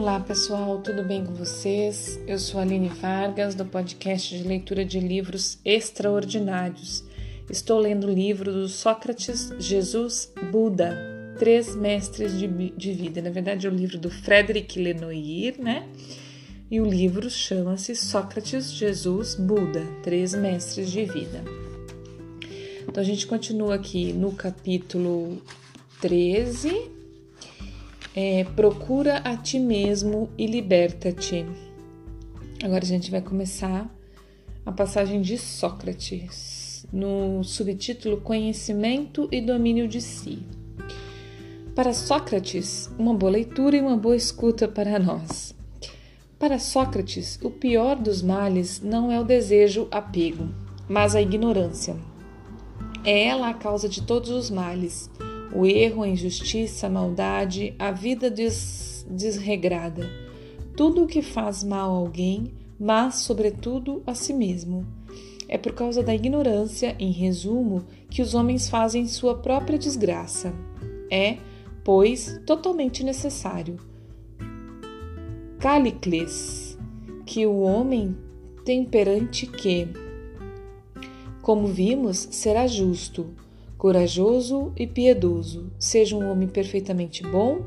Olá pessoal, tudo bem com vocês? Eu sou Aline Vargas, do podcast de leitura de livros extraordinários. Estou lendo o livro do Sócrates, Jesus, Buda, Três Mestres de, de Vida. Na verdade, é o livro do Frederic Lenoir, né? E o livro chama-se Sócrates, Jesus, Buda, Três Mestres de Vida. Então a gente continua aqui no capítulo 13 é, procura a ti mesmo e liberta-te. Agora a gente vai começar a passagem de Sócrates, no subtítulo Conhecimento e Domínio de Si. Para Sócrates, uma boa leitura e uma boa escuta para nós. Para Sócrates, o pior dos males não é o desejo apego, mas a ignorância. É ela a causa de todos os males o erro, a injustiça, a maldade, a vida des desregrada, tudo o que faz mal a alguém, mas, sobretudo, a si mesmo. É por causa da ignorância, em resumo, que os homens fazem sua própria desgraça. É, pois, totalmente necessário. Calicles, que o homem temperante que, como vimos, será justo corajoso e piedoso, seja um homem perfeitamente bom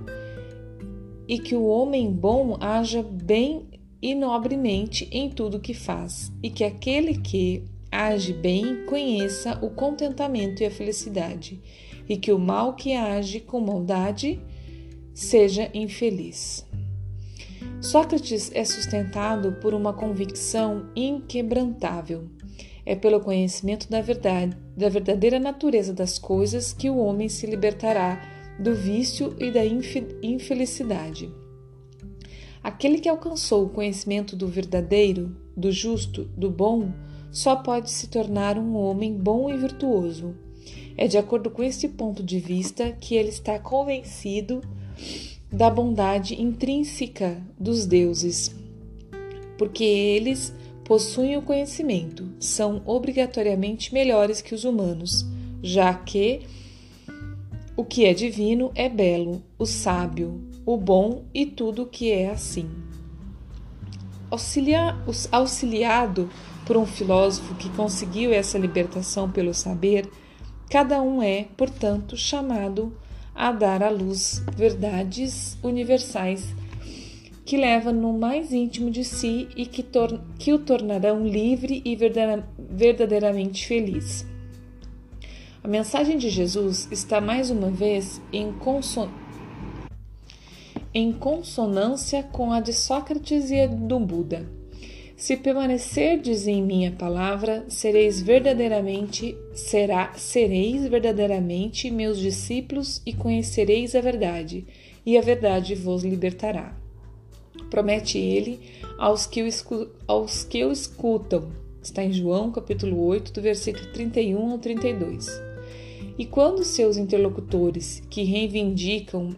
e que o homem bom haja bem e nobremente em tudo que faz, e que aquele que age bem conheça o contentamento e a felicidade, e que o mal que age com maldade seja infeliz. Sócrates é sustentado por uma convicção inquebrantável é pelo conhecimento da verdade, da verdadeira natureza das coisas que o homem se libertará do vício e da infelicidade. Aquele que alcançou o conhecimento do verdadeiro, do justo, do bom, só pode se tornar um homem bom e virtuoso. É de acordo com este ponto de vista que ele está convencido da bondade intrínseca dos deuses, porque eles possuem o conhecimento, são obrigatoriamente melhores que os humanos, já que o que é divino é belo, o sábio, o bom e tudo o que é assim. Auxilia, auxiliado por um filósofo que conseguiu essa libertação pelo saber, cada um é, portanto, chamado a dar à luz verdades universais que leva no mais íntimo de si e que, que o tornarão livre e verdadeiramente feliz. A mensagem de Jesus está mais uma vez em, conson... em consonância com a de Sócrates e do Buda. Se permanecerdes em minha palavra, sereis verdadeiramente será sereis verdadeiramente meus discípulos e conhecereis a verdade, e a verdade vos libertará promete ele aos que, o, aos que o escutam. Está em João capítulo 8, do versículo 31 ao 32. E quando seus interlocutores, que reivindicam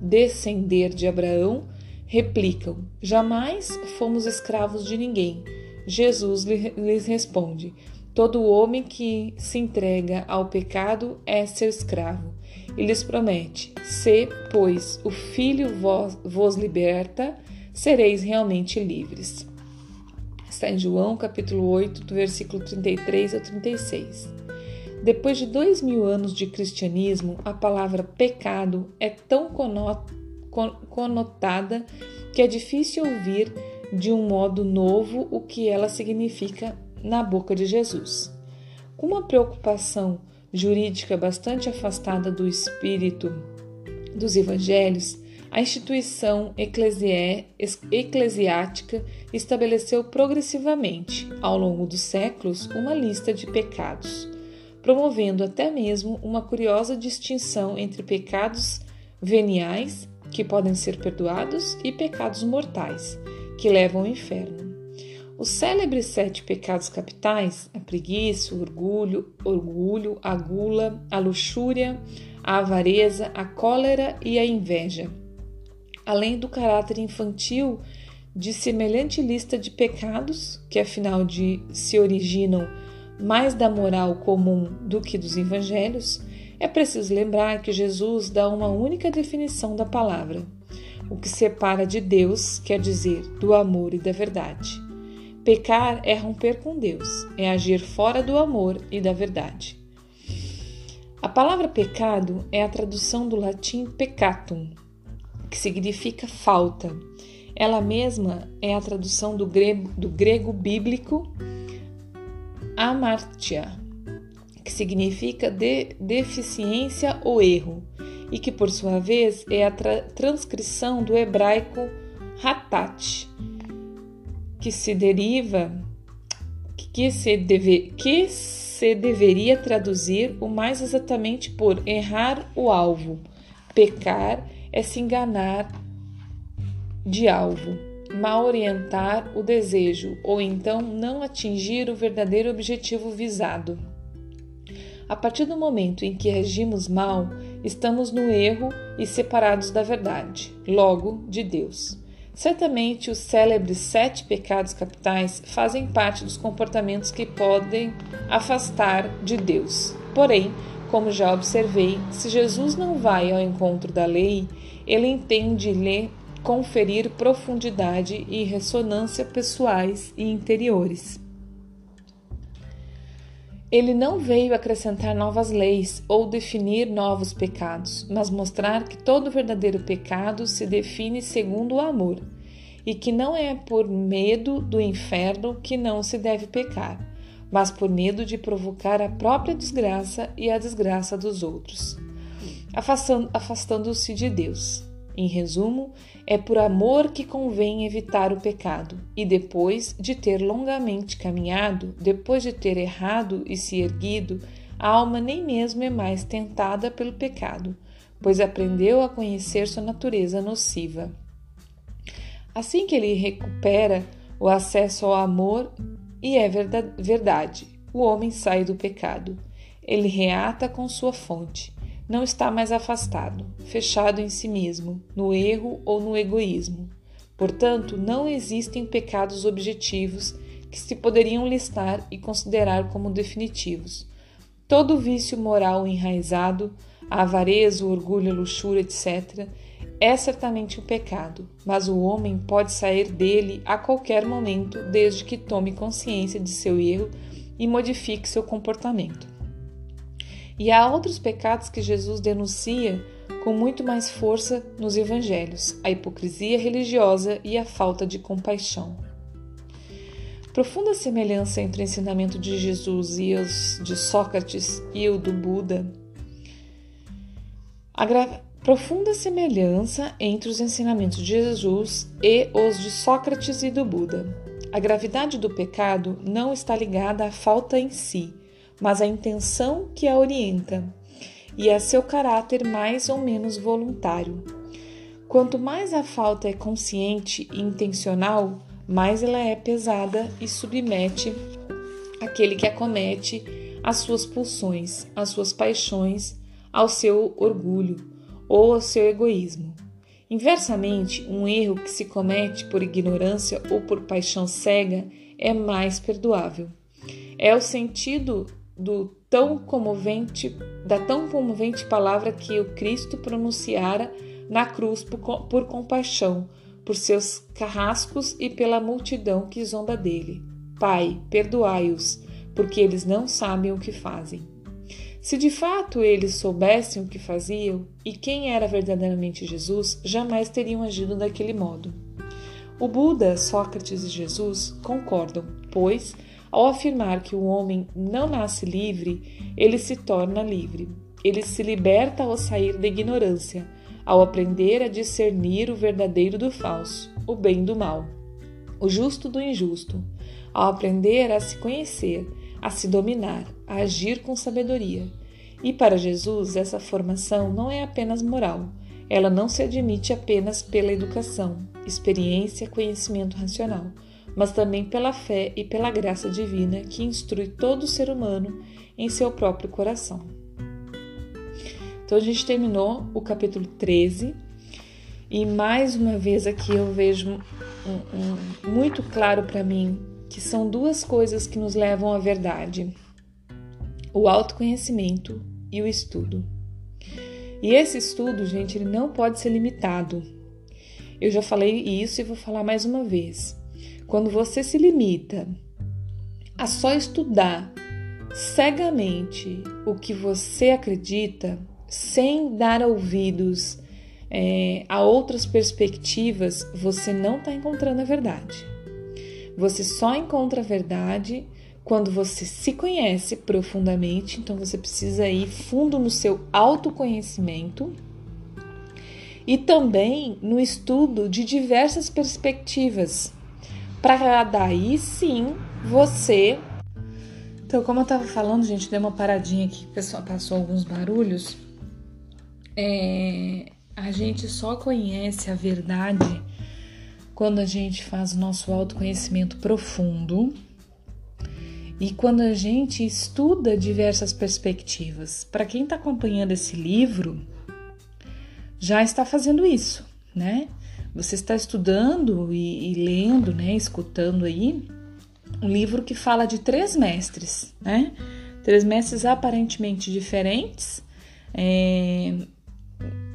descender de Abraão, replicam: Jamais fomos escravos de ninguém. Jesus lhes responde: Todo homem que se entrega ao pecado é seu escravo. E lhes promete: Se, pois, o Filho vos, vos liberta, sereis realmente livres. Está em João capítulo 8, do versículo 33 ao 36. Depois de dois mil anos de cristianismo, a palavra pecado é tão conotada que é difícil ouvir de um modo novo o que ela significa na boca de Jesus. Com uma preocupação jurídica bastante afastada do espírito dos evangelhos, a instituição eclesiástica estabeleceu progressivamente, ao longo dos séculos, uma lista de pecados, promovendo até mesmo uma curiosa distinção entre pecados veniais, que podem ser perdoados, e pecados mortais, que levam ao inferno. Os célebres sete pecados capitais, a preguiça, o orgulho, orgulho, a gula, a luxúria, a avareza, a cólera e a inveja, além do caráter infantil de semelhante lista de pecados, que afinal de se originam mais da moral comum do que dos evangelhos, é preciso lembrar que Jesus dá uma única definição da palavra. o que separa de Deus, quer dizer, do amor e da verdade. Pecar é romper com Deus, é agir fora do amor e da verdade. A palavra pecado é a tradução do latim peccatum, que significa falta. Ela mesma é a tradução do grego, do grego bíblico amartia, que significa de, deficiência ou erro, e que por sua vez é a tra transcrição do hebraico hatat, que se deriva que se, deve, que se deveria traduzir o mais exatamente por errar o alvo. Pecar é se enganar de alvo, mal orientar o desejo ou então não atingir o verdadeiro objetivo visado. A partir do momento em que agimos mal, estamos no erro e separados da verdade, logo de Deus. Certamente, os célebres sete pecados capitais fazem parte dos comportamentos que podem afastar de Deus. Porém, como já observei, se Jesus não vai ao encontro da lei, ele entende lhe conferir profundidade e ressonância pessoais e interiores. Ele não veio acrescentar novas leis ou definir novos pecados, mas mostrar que todo verdadeiro pecado se define segundo o amor, e que não é por medo do inferno que não se deve pecar, mas por medo de provocar a própria desgraça e a desgraça dos outros, afastando-se de Deus. Em resumo, é por amor que convém evitar o pecado, e depois de ter longamente caminhado, depois de ter errado e se erguido, a alma nem mesmo é mais tentada pelo pecado, pois aprendeu a conhecer sua natureza nociva. Assim que ele recupera o acesso ao amor, e é verdade, o homem sai do pecado. Ele reata com sua fonte não está mais afastado, fechado em si mesmo, no erro ou no egoísmo. Portanto, não existem pecados objetivos que se poderiam listar e considerar como definitivos. Todo vício moral enraizado, a avareza, o orgulho, a luxúria, etc., é certamente um pecado, mas o homem pode sair dele a qualquer momento, desde que tome consciência de seu erro e modifique seu comportamento. E há outros pecados que Jesus denuncia com muito mais força nos evangelhos: a hipocrisia religiosa e a falta de compaixão. Profunda semelhança entre o ensinamento de Jesus e os de Sócrates e o do Buda. A gra... profunda semelhança entre os ensinamentos de Jesus e os de Sócrates e do Buda. A gravidade do pecado não está ligada à falta em si, mas a intenção que a orienta e a seu caráter mais ou menos voluntário. Quanto mais a falta é consciente e intencional, mais ela é pesada e submete aquele que a comete às suas pulsões, às suas paixões, ao seu orgulho ou ao seu egoísmo. Inversamente, um erro que se comete por ignorância ou por paixão cega é mais perdoável. É o sentido do tão comovente, da tão comovente palavra que o Cristo pronunciara na cruz por, por compaixão, por seus carrascos e pela multidão que zomba dele. Pai, perdoai-os, porque eles não sabem o que fazem. Se de fato eles soubessem o que faziam e quem era verdadeiramente Jesus, jamais teriam agido daquele modo. O Buda, Sócrates e Jesus concordam, pois ao afirmar que o homem não nasce livre, ele se torna livre. Ele se liberta ao sair da ignorância, ao aprender a discernir o verdadeiro do falso, o bem do mal, o justo do injusto, ao aprender a se conhecer, a se dominar, a agir com sabedoria. E para Jesus, essa formação não é apenas moral, ela não se admite apenas pela educação, experiência, conhecimento racional mas também pela fé e pela graça divina que instrui todo ser humano em seu próprio coração. Então a gente terminou o capítulo 13 e mais uma vez aqui eu vejo um, um, muito claro para mim que são duas coisas que nos levam à verdade: o autoconhecimento e o estudo. E esse estudo, gente, ele não pode ser limitado. Eu já falei isso e vou falar mais uma vez. Quando você se limita a só estudar cegamente o que você acredita, sem dar ouvidos é, a outras perspectivas, você não está encontrando a verdade. Você só encontra a verdade quando você se conhece profundamente, então você precisa ir fundo no seu autoconhecimento e também no estudo de diversas perspectivas, para daí sim você. Então, como eu estava falando, gente, deu uma paradinha aqui, pessoal passou alguns barulhos. É, a gente só conhece a verdade quando a gente faz o nosso autoconhecimento profundo e quando a gente estuda diversas perspectivas. Para quem está acompanhando esse livro, já está fazendo isso, né? Você está estudando e, e lendo, né? Escutando aí um livro que fala de três mestres, né? Três mestres aparentemente diferentes, é,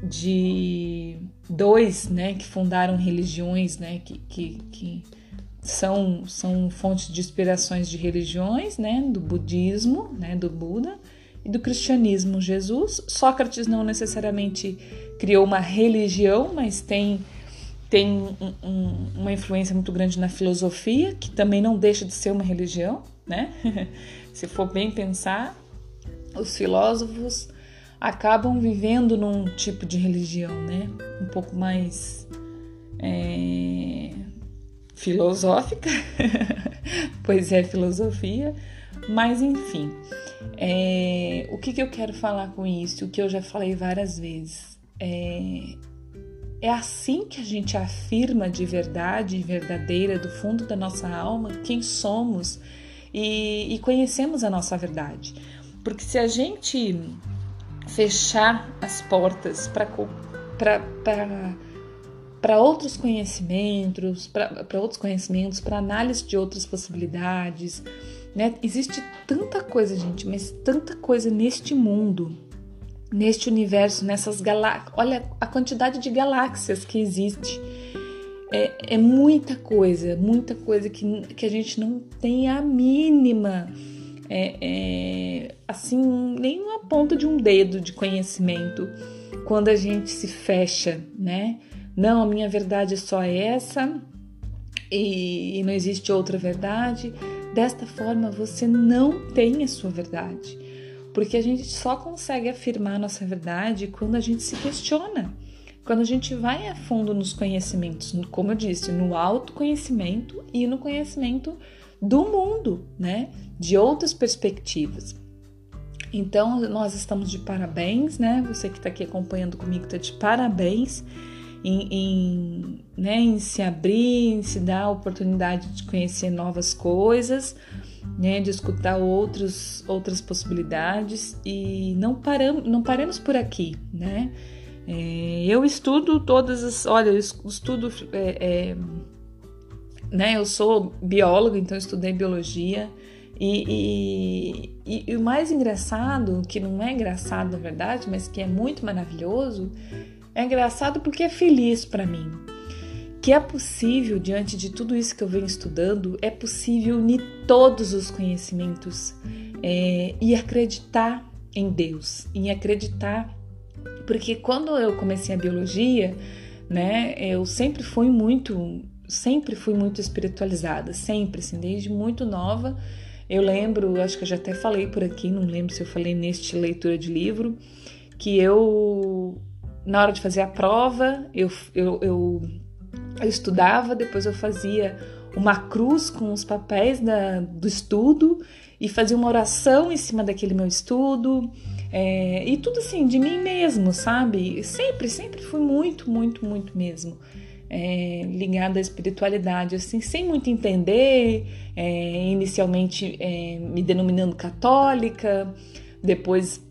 de dois, né? Que fundaram religiões, né? Que, que, que são, são fontes de inspirações de religiões, né, do budismo, né, do Buda e do cristianismo, Jesus. Sócrates não necessariamente criou uma religião, mas tem tem um, um, uma influência muito grande na filosofia, que também não deixa de ser uma religião, né? Se for bem pensar, os filósofos acabam vivendo num tipo de religião, né? Um pouco mais é, filosófica, pois é filosofia, mas enfim, é, o que, que eu quero falar com isso? O que eu já falei várias vezes. É, é assim que a gente afirma de verdade, verdadeira, do fundo da nossa alma, quem somos e, e conhecemos a nossa verdade. Porque se a gente fechar as portas para outros conhecimentos, para outros conhecimentos, para análise de outras possibilidades, né? Existe tanta coisa, gente, mas tanta coisa neste mundo, neste universo, nessas galáxias. Olha a quantidade de galáxias que existe. É, é, muita coisa, muita coisa que, que a gente não tem a mínima, é, é, assim, nem uma ponta de um dedo de conhecimento quando a gente se fecha, né? não, a minha verdade é só essa e, e não existe outra verdade. Desta forma, você não tem a sua verdade, porque a gente só consegue afirmar a nossa verdade quando a gente se questiona, quando a gente vai a fundo nos conhecimentos, como eu disse, no autoconhecimento e no conhecimento do mundo, né? De outras perspectivas. Então, nós estamos de parabéns, né? Você que está aqui acompanhando comigo está de parabéns em, em, né, em se abrir, em se dar a oportunidade de conhecer novas coisas, né, de escutar outros, outras possibilidades e não paramos, não paremos por aqui, né? É, eu estudo todas as, olha, eu estudo, é, é, né? Eu sou bióloga, então estudei biologia. E, e, e, o mais engraçado, que não é engraçado na verdade, mas que é muito maravilhoso, é engraçado porque é feliz para mim. Que é possível, diante de tudo isso que eu venho estudando, é possível unir todos os conhecimentos é, e acreditar em Deus, em acreditar. Porque quando eu comecei a biologia, né, eu sempre fui muito, sempre fui muito espiritualizada, sempre, assim, desde muito nova. Eu lembro, acho que eu já até falei por aqui, não lembro se eu falei neste leitura de livro, que eu na hora de fazer a prova, eu, eu, eu, eu estudava, depois eu fazia uma cruz com os papéis da, do estudo e fazia uma oração em cima daquele meu estudo. É, e tudo assim, de mim mesmo, sabe? Sempre, sempre fui muito, muito, muito mesmo é, ligada à espiritualidade, assim, sem muito entender, é, inicialmente é, me denominando católica, depois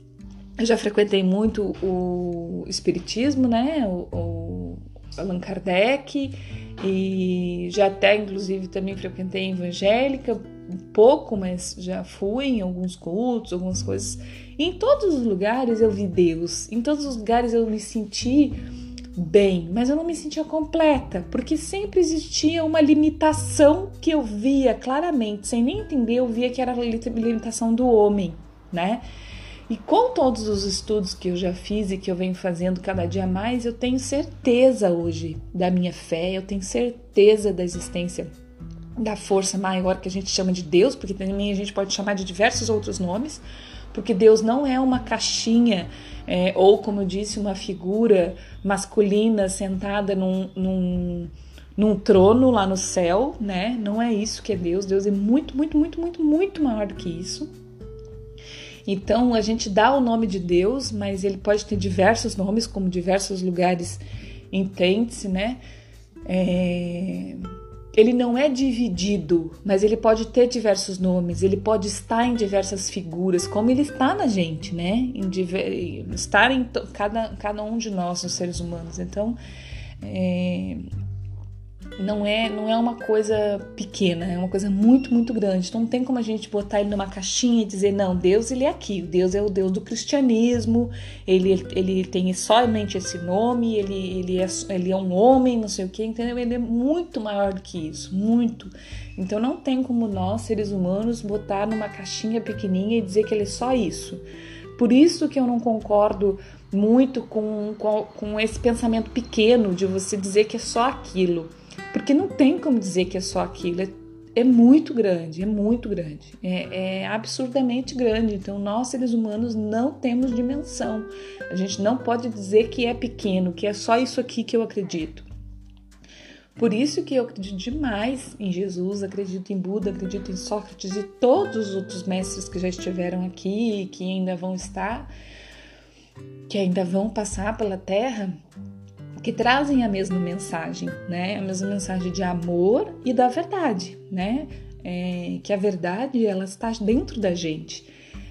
eu já frequentei muito o espiritismo, né? O, o Allan Kardec e já até inclusive também frequentei evangélica um pouco, mas já fui em alguns cultos, algumas coisas. em todos os lugares eu vi Deus. Em todos os lugares eu me senti bem, mas eu não me sentia completa, porque sempre existia uma limitação que eu via claramente, sem nem entender, eu via que era a limitação do homem, né? E com todos os estudos que eu já fiz e que eu venho fazendo cada dia mais, eu tenho certeza hoje da minha fé, eu tenho certeza da existência da força maior que a gente chama de Deus, porque também a gente pode chamar de diversos outros nomes, porque Deus não é uma caixinha é, ou, como eu disse, uma figura masculina sentada num, num, num trono lá no céu, né? Não é isso que é Deus. Deus é muito, muito, muito, muito, muito maior do que isso. Então a gente dá o nome de Deus, mas ele pode ter diversos nomes, como diversos lugares entende-se, né? É ele não é dividido, mas ele pode ter diversos nomes, ele pode estar em diversas figuras, como ele está na gente, né? Em diver... estar em cada, cada um de nós, os seres humanos. Então, é não é não é uma coisa pequena, é uma coisa muito, muito grande. Então não tem como a gente botar ele numa caixinha e dizer, não, Deus ele é aqui, Deus é o Deus do cristianismo, ele, ele tem somente esse nome, ele, ele, é, ele é um homem, não sei o que, entendeu? Ele é muito maior do que isso, muito. Então não tem como nós, seres humanos, botar numa caixinha pequenininha e dizer que ele é só isso. Por isso que eu não concordo muito com, com, com esse pensamento pequeno de você dizer que é só aquilo. Porque não tem como dizer que é só aquilo, é, é muito grande, é muito grande, é, é absurdamente grande. Então, nós seres humanos não temos dimensão. A gente não pode dizer que é pequeno, que é só isso aqui que eu acredito. Por isso que eu acredito demais em Jesus, acredito em Buda, acredito em Sócrates e todos os outros mestres que já estiveram aqui e que ainda vão estar, que ainda vão passar pela Terra, que trazem a mesma mensagem, né? A mesma mensagem de amor e da verdade, né? É, que a verdade ela está dentro da gente,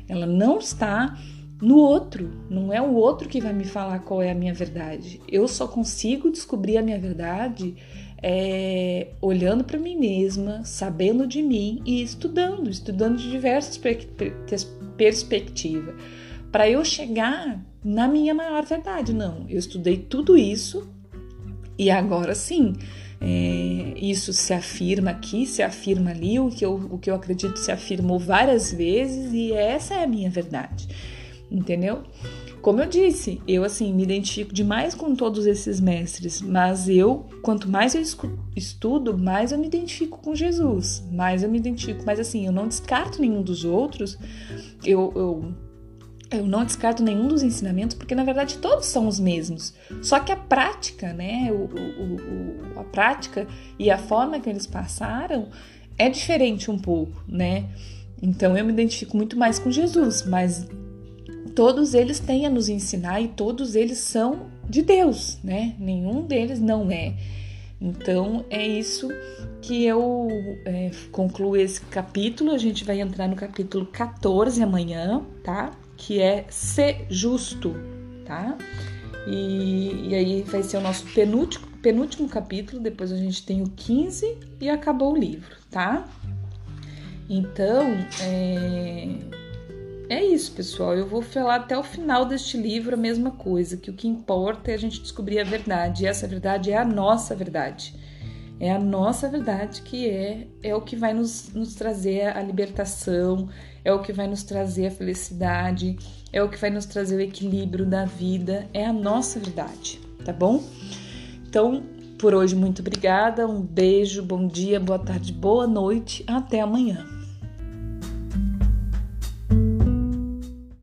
ela não está no outro, não é o outro que vai me falar qual é a minha verdade. Eu só consigo descobrir a minha verdade é, olhando para mim mesma, sabendo de mim e estudando, estudando de diversas perspectivas, para eu chegar na minha maior verdade. Não, eu estudei tudo isso e agora sim. É, isso se afirma aqui, se afirma ali, o que, eu, o que eu acredito se afirmou várias vezes e essa é a minha verdade, entendeu? Como eu disse, eu assim me identifico demais com todos esses mestres, mas eu, quanto mais eu estudo, mais eu me identifico com Jesus, mais eu me identifico, mas assim, eu não descarto nenhum dos outros, eu, eu eu não descarto nenhum dos ensinamentos, porque na verdade todos são os mesmos. Só que a prática, né, o, o, o, a prática e a forma que eles passaram é diferente um pouco, né? Então eu me identifico muito mais com Jesus, mas todos eles têm a nos ensinar e todos eles são de Deus, né? Nenhum deles não é. Então é isso que eu é, concluo esse capítulo. A gente vai entrar no capítulo 14 amanhã, tá? Que é ser justo, tá? E, e aí vai ser o nosso penúltimo, penúltimo capítulo, depois a gente tem o 15 e acabou o livro, tá? Então, é, é isso, pessoal. Eu vou falar até o final deste livro a mesma coisa, que o que importa é a gente descobrir a verdade, e essa verdade é a nossa verdade. É a nossa verdade que é, é o que vai nos, nos trazer a libertação, é o que vai nos trazer a felicidade, é o que vai nos trazer o equilíbrio da vida, é a nossa verdade, tá bom? Então, por hoje, muito obrigada, um beijo, bom dia, boa tarde, boa noite, até amanhã.